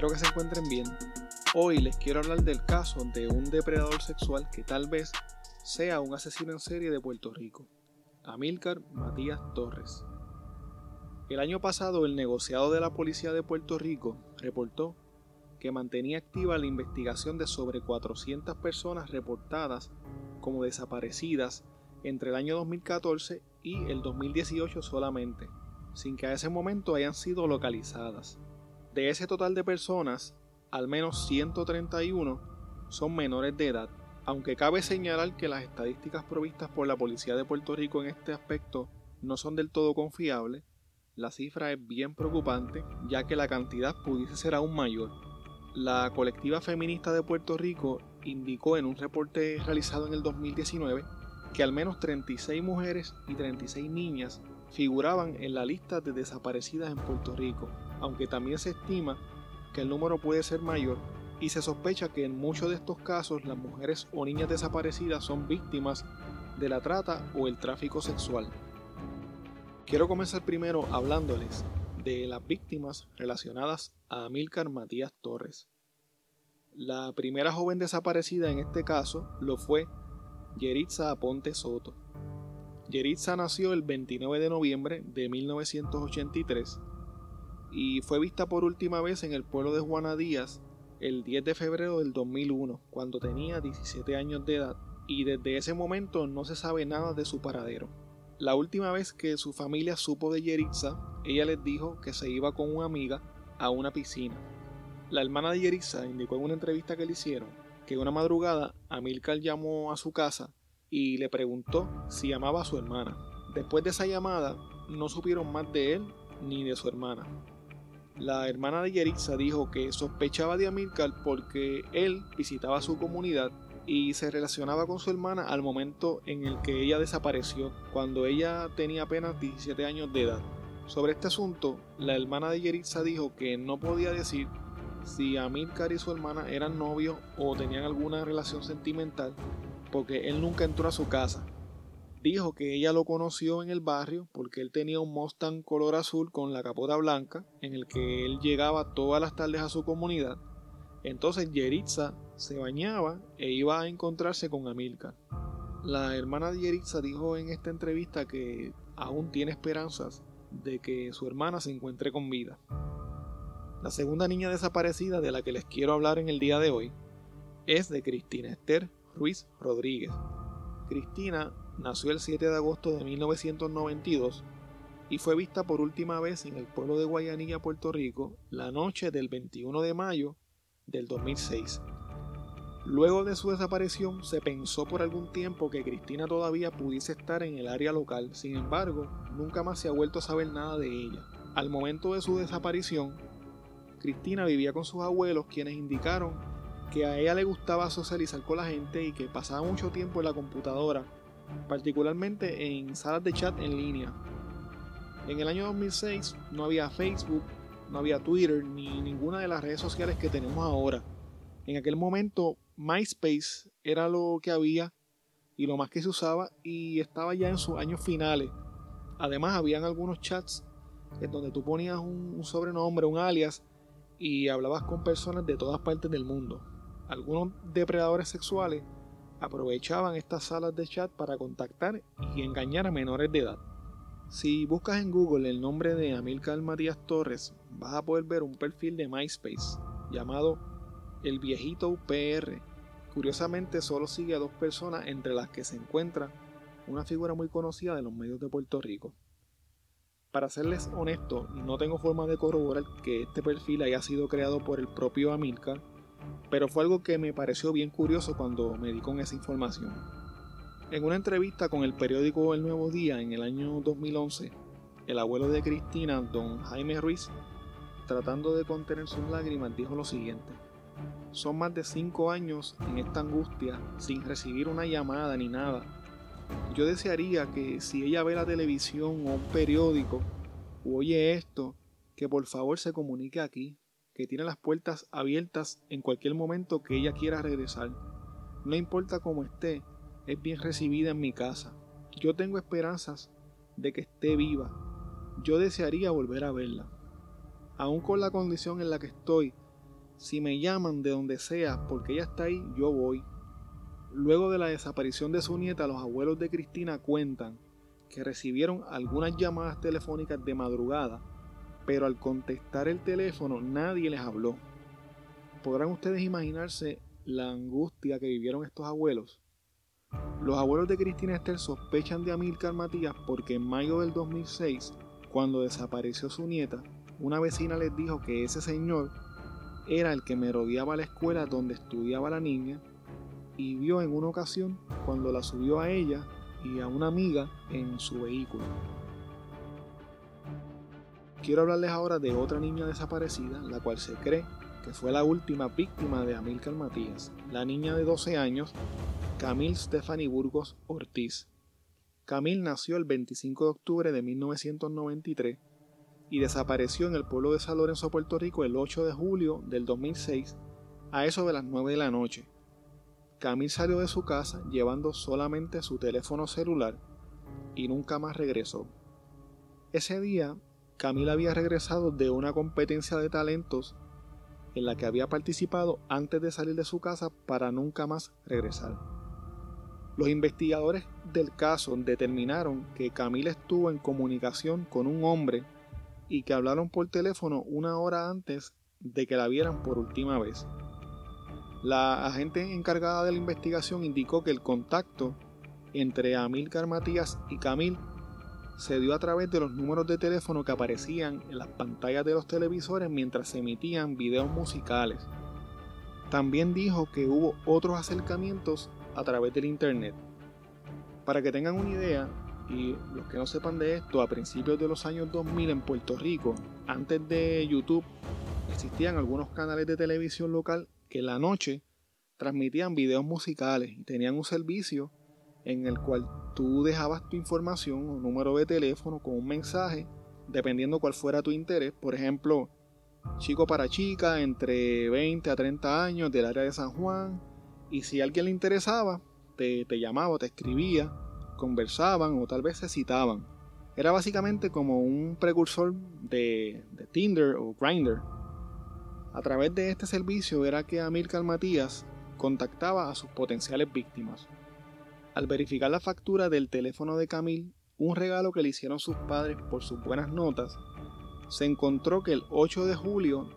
Espero que se encuentren bien. Hoy les quiero hablar del caso de un depredador sexual que tal vez sea un asesino en serie de Puerto Rico, Amílcar Matías Torres. El año pasado el negociado de la Policía de Puerto Rico reportó que mantenía activa la investigación de sobre 400 personas reportadas como desaparecidas entre el año 2014 y el 2018 solamente, sin que a ese momento hayan sido localizadas. De ese total de personas, al menos 131 son menores de edad, aunque cabe señalar que las estadísticas provistas por la Policía de Puerto Rico en este aspecto no son del todo confiables, la cifra es bien preocupante ya que la cantidad pudiese ser aún mayor. La colectiva feminista de Puerto Rico indicó en un reporte realizado en el 2019 que al menos 36 mujeres y 36 niñas figuraban en la lista de desaparecidas en Puerto Rico, aunque también se estima que el número puede ser mayor y se sospecha que en muchos de estos casos las mujeres o niñas desaparecidas son víctimas de la trata o el tráfico sexual. Quiero comenzar primero hablándoles de las víctimas relacionadas a Amílcar Matías Torres. La primera joven desaparecida en este caso lo fue Yeritza Aponte Soto. Yeritza nació el 29 de noviembre de 1983 y fue vista por última vez en el pueblo de Juana Díaz el 10 de febrero del 2001, cuando tenía 17 años de edad, y desde ese momento no se sabe nada de su paradero. La última vez que su familia supo de Yeritza, ella les dijo que se iba con una amiga a una piscina. La hermana de Yeritza indicó en una entrevista que le hicieron que una madrugada Amilcar llamó a su casa y le preguntó si amaba a su hermana. Después de esa llamada, no supieron más de él ni de su hermana. La hermana de Yeritza dijo que sospechaba de Amilcar porque él visitaba su comunidad y se relacionaba con su hermana al momento en el que ella desapareció, cuando ella tenía apenas 17 años de edad. Sobre este asunto, la hermana de Yeritza dijo que no podía decir si Amilcar y su hermana eran novios o tenían alguna relación sentimental, porque él nunca entró a su casa. Dijo que ella lo conoció en el barrio porque él tenía un Mustang color azul con la capota blanca en el que él llegaba todas las tardes a su comunidad. Entonces Yeritza se bañaba e iba a encontrarse con Amilcar. La hermana de Yeritza dijo en esta entrevista que aún tiene esperanzas de que su hermana se encuentre con vida. La segunda niña desaparecida de la que les quiero hablar en el día de hoy es de Cristina Esther Ruiz Rodríguez. Cristina nació el 7 de agosto de 1992 y fue vista por última vez en el pueblo de Guayanilla, Puerto Rico, la noche del 21 de mayo del 2006. Luego de su desaparición se pensó por algún tiempo que Cristina todavía pudiese estar en el área local, sin embargo, nunca más se ha vuelto a saber nada de ella. Al momento de su desaparición, Cristina vivía con sus abuelos, quienes indicaron que a ella le gustaba socializar con la gente y que pasaba mucho tiempo en la computadora, particularmente en salas de chat en línea. En el año 2006 no había Facebook, no había Twitter ni ninguna de las redes sociales que tenemos ahora. En aquel momento MySpace era lo que había y lo más que se usaba y estaba ya en sus años finales. Además habían algunos chats en donde tú ponías un sobrenombre, un alias y hablabas con personas de todas partes del mundo. Algunos depredadores sexuales aprovechaban estas salas de chat para contactar y engañar a menores de edad. Si buscas en Google el nombre de Amilcar Matías Torres, vas a poder ver un perfil de MySpace llamado El Viejito UPR. Curiosamente solo sigue a dos personas entre las que se encuentra una figura muy conocida de los medios de Puerto Rico. Para serles honesto, no tengo forma de corroborar que este perfil haya sido creado por el propio Amilcar, pero fue algo que me pareció bien curioso cuando me di con esa información. En una entrevista con el periódico El Nuevo Día en el año 2011, el abuelo de Cristina, don Jaime Ruiz, tratando de contener sus lágrimas, dijo lo siguiente. Son más de cinco años en esta angustia, sin recibir una llamada ni nada, yo desearía que si ella ve la televisión o un periódico o oye esto, que por favor se comunique aquí, que tiene las puertas abiertas en cualquier momento que ella quiera regresar. No importa cómo esté, es bien recibida en mi casa. Yo tengo esperanzas de que esté viva. Yo desearía volver a verla. aún con la condición en la que estoy, si me llaman de donde sea porque ella está ahí, yo voy. Luego de la desaparición de su nieta, los abuelos de Cristina cuentan que recibieron algunas llamadas telefónicas de madrugada, pero al contestar el teléfono nadie les habló. ¿Podrán ustedes imaginarse la angustia que vivieron estos abuelos? Los abuelos de Cristina Esther sospechan de Amílcar Matías porque en mayo del 2006, cuando desapareció su nieta, una vecina les dijo que ese señor era el que me rodeaba la escuela donde estudiaba la niña y vio en una ocasión cuando la subió a ella y a una amiga en su vehículo. Quiero hablarles ahora de otra niña desaparecida, la cual se cree que fue la última víctima de Amílcar Matías, la niña de 12 años, Camille Stephanie Burgos Ortiz. Camille nació el 25 de octubre de 1993 y desapareció en el pueblo de San Lorenzo, Puerto Rico, el 8 de julio del 2006 a eso de las 9 de la noche. Camille salió de su casa llevando solamente su teléfono celular y nunca más regresó. Ese día, Camille había regresado de una competencia de talentos en la que había participado antes de salir de su casa para nunca más regresar. Los investigadores del caso determinaron que Camila estuvo en comunicación con un hombre y que hablaron por teléfono una hora antes de que la vieran por última vez. La agente encargada de la investigación indicó que el contacto entre Amílcar Matías y Camil se dio a través de los números de teléfono que aparecían en las pantallas de los televisores mientras se emitían videos musicales. También dijo que hubo otros acercamientos a través del Internet. Para que tengan una idea, y los que no sepan de esto, a principios de los años 2000 en Puerto Rico, antes de YouTube, existían algunos canales de televisión local que la noche transmitían videos musicales y tenían un servicio en el cual tú dejabas tu información o número de teléfono con un mensaje, dependiendo cuál fuera tu interés. Por ejemplo, chico para chica, entre 20 a 30 años del área de San Juan. Y si a alguien le interesaba, te, te llamaba, te escribía conversaban o tal vez se citaban. Era básicamente como un precursor de, Tinder o Grindr. A través de este servicio era que Amilcar Matías contactaba a sus potenciales víctimas. Al verificar la factura del teléfono de Camil, un regalo que le hicieron sus padres por sus buenas notas, se encontró que el 8 de julio,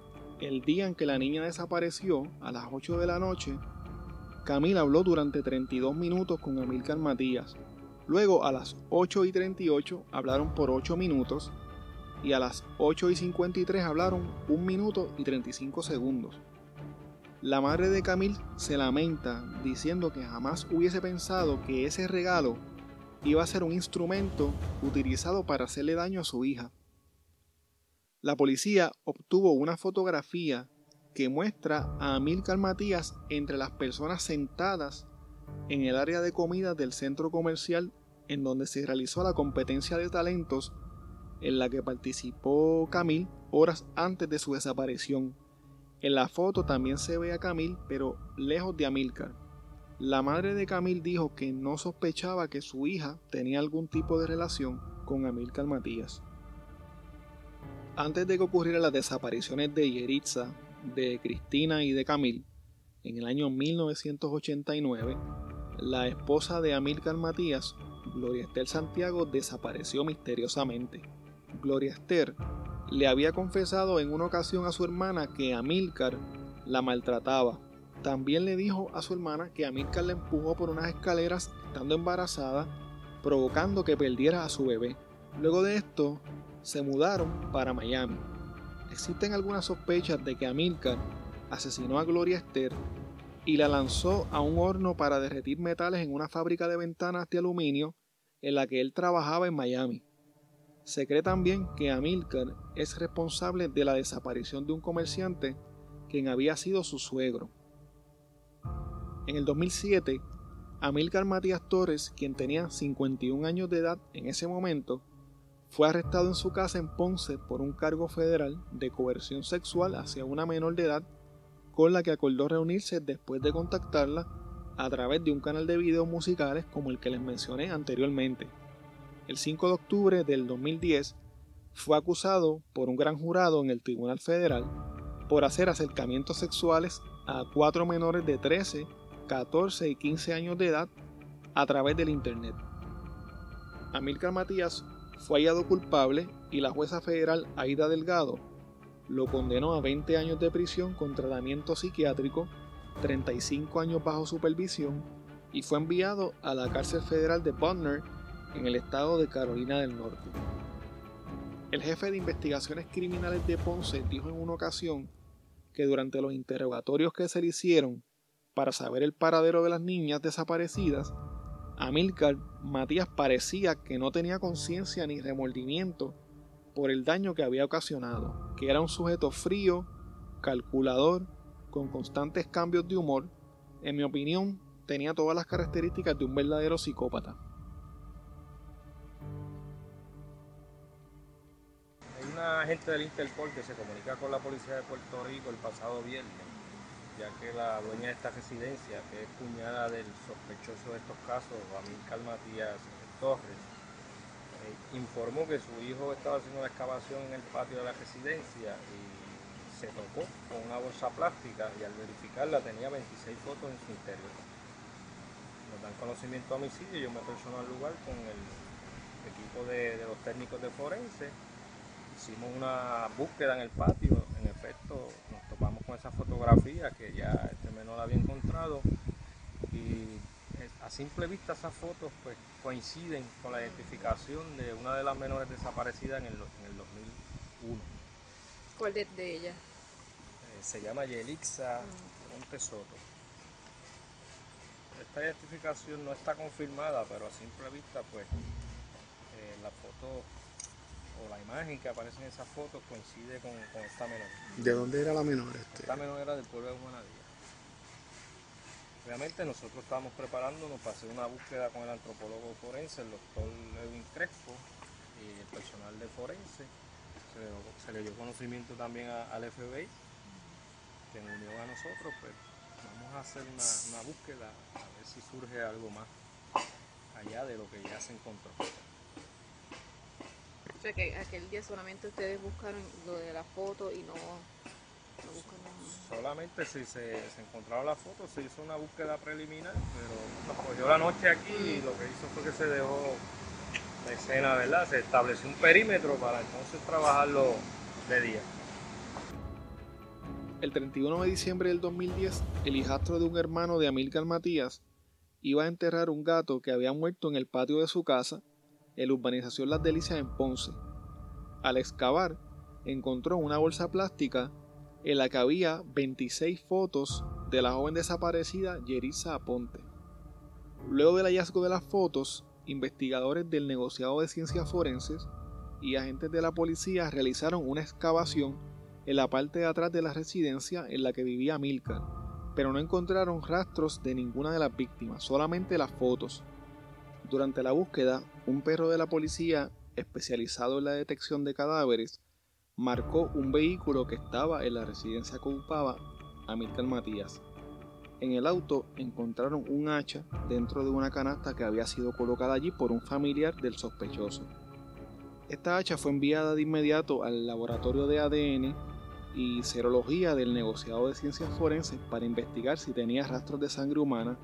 el día en que la niña desapareció, a las 8 de la noche, Camil habló durante 32 minutos con Amilcar Matías, Luego a las 8 y 38 hablaron por 8 minutos y a las 8 y 53 hablaron 1 minuto y 35 segundos. La madre de Camille se lamenta diciendo que jamás hubiese pensado que ese regalo iba a ser un instrumento utilizado para hacerle daño a su hija. La policía obtuvo una fotografía que muestra a Amilcar Matías entre las personas sentadas en el área de comida del centro comercial en donde se realizó la competencia de talentos en la que participó Camil horas antes de su desaparición. En la foto también se ve a Camil, pero lejos de Amilcar. La madre de Camil dijo que no sospechaba que su hija tenía algún tipo de relación con Amilcar Matías. Antes de que ocurrieran las desapariciones de Yeritza, de Cristina y de Camil, en el año 1989, la esposa de Amílcar Matías, Gloria Esther Santiago, desapareció misteriosamente. Gloria Esther le había confesado en una ocasión a su hermana que Amílcar la maltrataba. También le dijo a su hermana que Amílcar la empujó por unas escaleras estando embarazada, provocando que perdiera a su bebé. Luego de esto, se mudaron para Miami. Existen algunas sospechas de que Amílcar asesinó a Gloria Esther y la lanzó a un horno para derretir metales en una fábrica de ventanas de aluminio en la que él trabajaba en Miami. Se cree también que Amilcar es responsable de la desaparición de un comerciante quien había sido su suegro. En el 2007, Amilcar Matías Torres, quien tenía 51 años de edad en ese momento, fue arrestado en su casa en Ponce por un cargo federal de coerción sexual hacia una menor de edad con la que acordó reunirse después de contactarla a través de un canal de videos musicales como el que les mencioné anteriormente. El 5 de octubre del 2010, fue acusado por un gran jurado en el Tribunal Federal por hacer acercamientos sexuales a cuatro menores de 13, 14 y 15 años de edad a través del Internet. Amílcar Matías fue hallado culpable y la jueza federal Aida Delgado lo condenó a 20 años de prisión con tratamiento psiquiátrico, 35 años bajo supervisión y fue enviado a la cárcel federal de Butner en el estado de Carolina del Norte. El jefe de investigaciones criminales de Ponce dijo en una ocasión que durante los interrogatorios que se le hicieron para saber el paradero de las niñas desaparecidas, Amílcar Matías parecía que no tenía conciencia ni remordimiento por el daño que había ocasionado, que era un sujeto frío, calculador, con constantes cambios de humor, en mi opinión tenía todas las características de un verdadero psicópata. Agente del Interpol que se comunica con la policía de Puerto Rico el pasado viernes, ya que la dueña de esta residencia, que es cuñada del sospechoso de estos casos, Amílcar Matías Torres, eh, informó que su hijo estaba haciendo la excavación en el patio de la residencia y se tocó con una bolsa plástica y al verificarla tenía 26 fotos en su interior. Nos dan conocimiento a homicidio, yo me persono al lugar con el equipo de los técnicos de forense. Hicimos una búsqueda en el patio, en efecto nos topamos con esa fotografía que ya este menor había encontrado y a simple vista esas fotos pues coinciden con la identificación de una de las menores desaparecidas en el, en el 2001. ¿Cuál de, de ellas? Eh, se llama Yelixa. Montesoto. Esta identificación no está confirmada, pero a simple vista pues eh, la foto la imagen que aparece en esas fotos coincide con, con esta menor. ¿De dónde era la menor? Este? Esta menor era del pueblo de Juanadía. Obviamente nosotros estábamos preparándonos para hacer una búsqueda con el antropólogo forense, el doctor Edwin Crespo y el personal de forense. Se le, se le dio conocimiento también a- al FBI, que nos unió a nosotros, pues vamos a hacer una, una búsqueda a ver si surge algo más allá de lo que ya se encontró. O sea que aquel día solamente ustedes buscaron lo de la foto y no, no buscaron Solamente si se, se encontraron las fotos, se hizo una búsqueda preliminar, pero nos cogió la noche aquí y lo que hizo fue que se dejó la escena, ¿verdad? Se estableció un perímetro para entonces trabajarlo de día. El 31 de diciembre del 2010, el hijastro de un hermano de Amílcar Matías iba a enterrar un gato que había muerto en el patio de su casa, en la urbanización Las Delicias en Ponce. Al excavar, encontró una bolsa plástica en la que había 26 fotos de la joven desaparecida Yerisa Aponte. Luego del hallazgo de las fotos, investigadores del negociado de ciencias forenses y agentes de la policía realizaron una excavación en la parte de atrás de la residencia en la que vivía Milka, pero no encontraron rastros de ninguna de las víctimas, solamente las fotos. Durante la búsqueda, un perro de la policía especializado en la detección de cadáveres marcó un vehículo que estaba en la residencia que ocupaba Amílcar Matías. En el auto encontraron un hacha dentro de una canasta que había sido colocada allí por un familiar del sospechoso. Esta hacha fue enviada de inmediato al laboratorio de ADN y serología del negociado de ciencias forenses para investigar si tenía rastros de sangre humana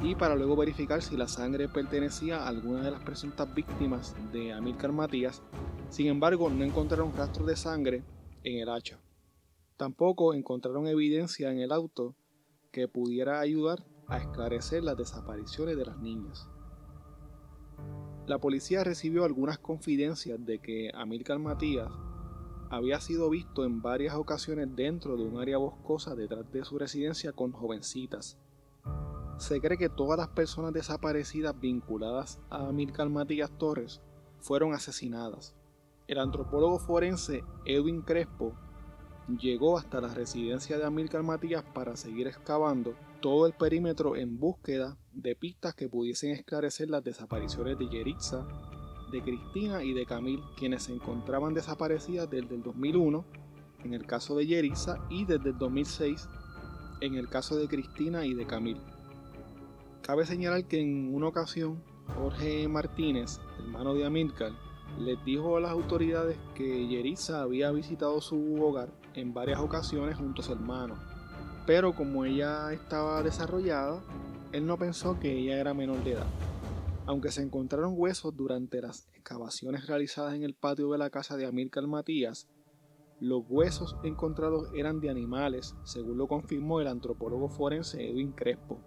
y para luego verificar si la sangre pertenecía a alguna de las presuntas víctimas de Amílcar Matías. Sin embargo, no encontraron rastros de sangre en el hacha. Tampoco encontraron evidencia en el auto que pudiera ayudar a esclarecer las desapariciones de las niñas. La policía recibió algunas confidencias de que Amílcar Matías había sido visto en varias ocasiones dentro de un área boscosa detrás de su residencia con jovencitas. Se cree que todas las personas desaparecidas vinculadas a Amílcar Matías Torres fueron asesinadas. El antropólogo forense Edwin Crespo llegó hasta la residencia de Amílcar Matías para seguir excavando todo el perímetro en búsqueda de pistas que pudiesen esclarecer las desapariciones de Yeritza, de Cristina y de Camil, quienes se encontraban desaparecidas desde el 2001 en el caso de Yeritza y desde el 2006 en el caso de Cristina y de Camil. Cabe señalar que en una ocasión Jorge Martínez, hermano de Amílcar, les dijo a las autoridades que Yeritza había visitado su hogar en varias ocasiones junto a su hermano, pero como ella estaba desarrollada, él no pensó que ella era menor de edad. Aunque se encontraron huesos durante las excavaciones realizadas en el patio de la casa de Amílcar Matías, los huesos encontrados eran de animales, según lo confirmó el antropólogo forense Edwin Crespo.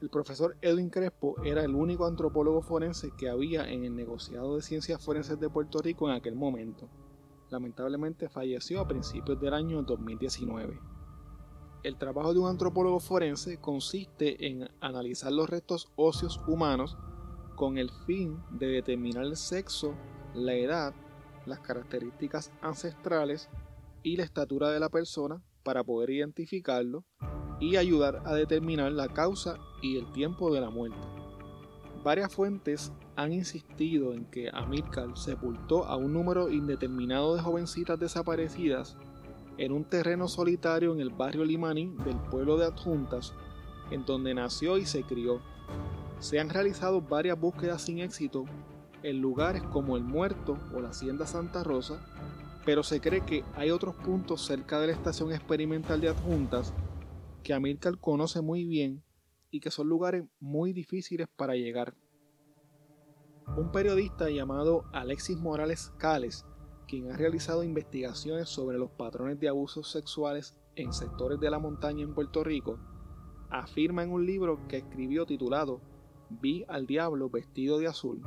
El profesor Edwin Crespo era el único antropólogo forense que había en el negociado de ciencias forenses de Puerto Rico en aquel momento. Lamentablemente falleció a principios del año 2019. El trabajo de un antropólogo forense consiste en analizar los restos óseos humanos con el fin de determinar el sexo, la edad, las características ancestrales y la estatura de la persona para poder identificarlo y ayudar a determinar la causa y el tiempo de la muerte. Varias fuentes han insistido en que Amílcar sepultó a un número indeterminado de jovencitas desaparecidas en un terreno solitario en el barrio Limaní del pueblo de Adjuntas, en donde nació y se crió. Se han realizado varias búsquedas sin éxito en lugares como el Muerto o la Hacienda Santa Rosa, pero se cree que hay otros puntos cerca de la estación experimental de Adjuntas que Amílcar conoce muy bien y que son lugares muy difíciles para llegar. Un periodista llamado Alexis Morales Cales, quien ha realizado investigaciones sobre los patrones de abusos sexuales en sectores de la montaña en Puerto Rico, afirma en un libro que escribió titulado Vi al diablo vestido de azul,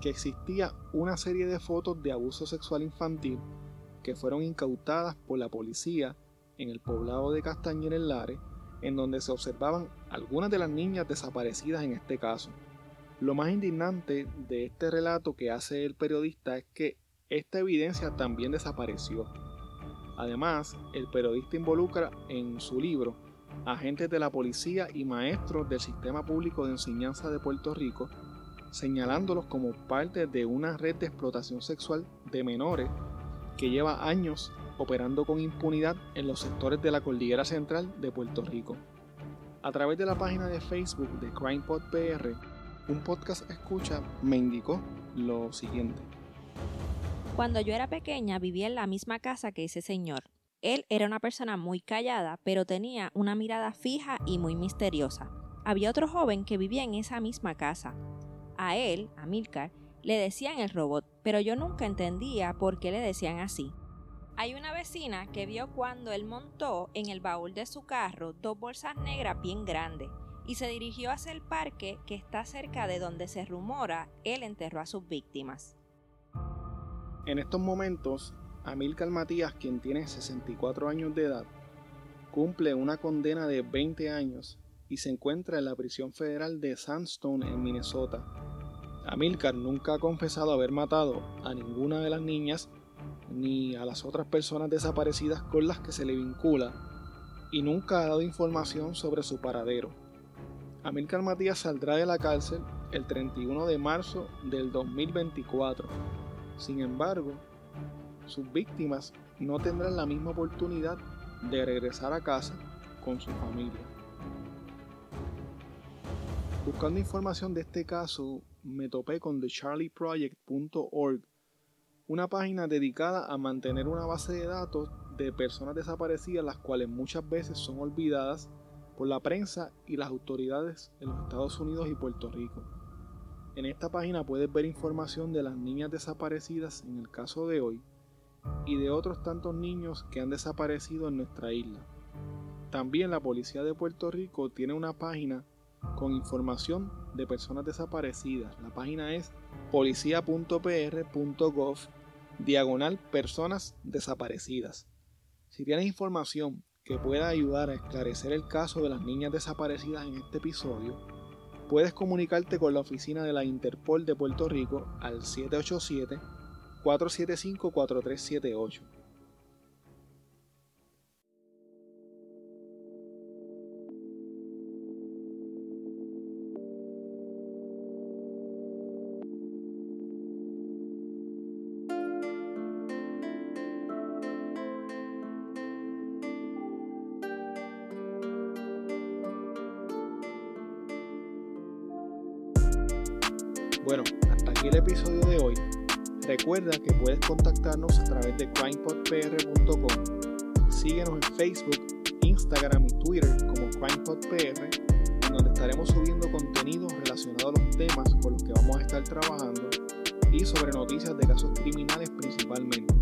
que existía una serie de fotos de abuso sexual infantil que fueron incautadas por la policía en el poblado de Castañer en Lares en donde se observaban algunas de las niñas desaparecidas en este caso. Lo más indignante de este relato que hace el periodista es que esta evidencia también desapareció. Además, el periodista involucra en su libro agentes de la policía y maestros del sistema público de enseñanza de Puerto Rico, señalándolos como parte de una red de explotación sexual de menores que lleva años operando con impunidad en los sectores de la cordillera central de Puerto Rico. A través de la página de Facebook de CrimePod PR, un podcast escucha me indicó lo siguiente. Cuando yo era pequeña vivía en la misma casa que ese señor. Él era una persona muy callada, pero tenía una mirada fija y muy misteriosa. Había otro joven que vivía en esa misma casa. A él, a Milcar, le decían el robot, pero yo nunca entendía por qué le decían así. Hay una vecina que vio cuando él montó en el baúl de su carro dos bolsas negras bien grandes y se dirigió hacia el parque que está cerca de donde se rumora él enterró a sus víctimas. En estos momentos, Amílcar Matías, quien tiene 64 años de edad, cumple una condena de 20 años y se encuentra en la prisión federal de Sandstone en Minnesota. Amílcar nunca ha confesado haber matado a ninguna de las niñas ni a las otras personas desaparecidas con las que se le vincula y nunca ha dado información sobre su paradero. Amílcar Matías saldrá de la cárcel el 31 de marzo del 2024. Sin embargo, sus víctimas no tendrán la misma oportunidad de regresar a casa con su familia. Buscando información de este caso, me topé con thecharlieproject.org una página dedicada a mantener una base de datos de personas desaparecidas, las cuales muchas veces son olvidadas por la prensa y las autoridades en los Estados Unidos y Puerto Rico. En esta página puedes ver información de las niñas desaparecidas en el caso de hoy y de otros tantos niños que han desaparecido en nuestra isla. También la Policía de Puerto Rico tiene una página con información de personas desaparecidas. La página es policía.pr.gov diagonal personas desaparecidas. Si tienes información que pueda ayudar a esclarecer el caso de las niñas desaparecidas en este episodio, puedes comunicarte con la oficina de la Interpol de Puerto Rico al 787 475 4378. Recuerda que puedes contactarnos a través de crimepodpr.com. Síguenos en Facebook, Instagram y Twitter como CrimePodPR, en donde estaremos subiendo contenido relacionado a los temas con los que vamos a estar trabajando y sobre noticias de casos criminales principalmente.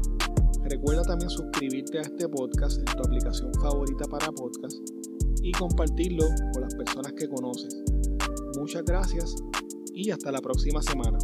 Recuerda también suscribirte a este podcast en tu aplicación favorita para podcast y compartirlo con las personas que conoces. Muchas gracias y hasta la próxima semana.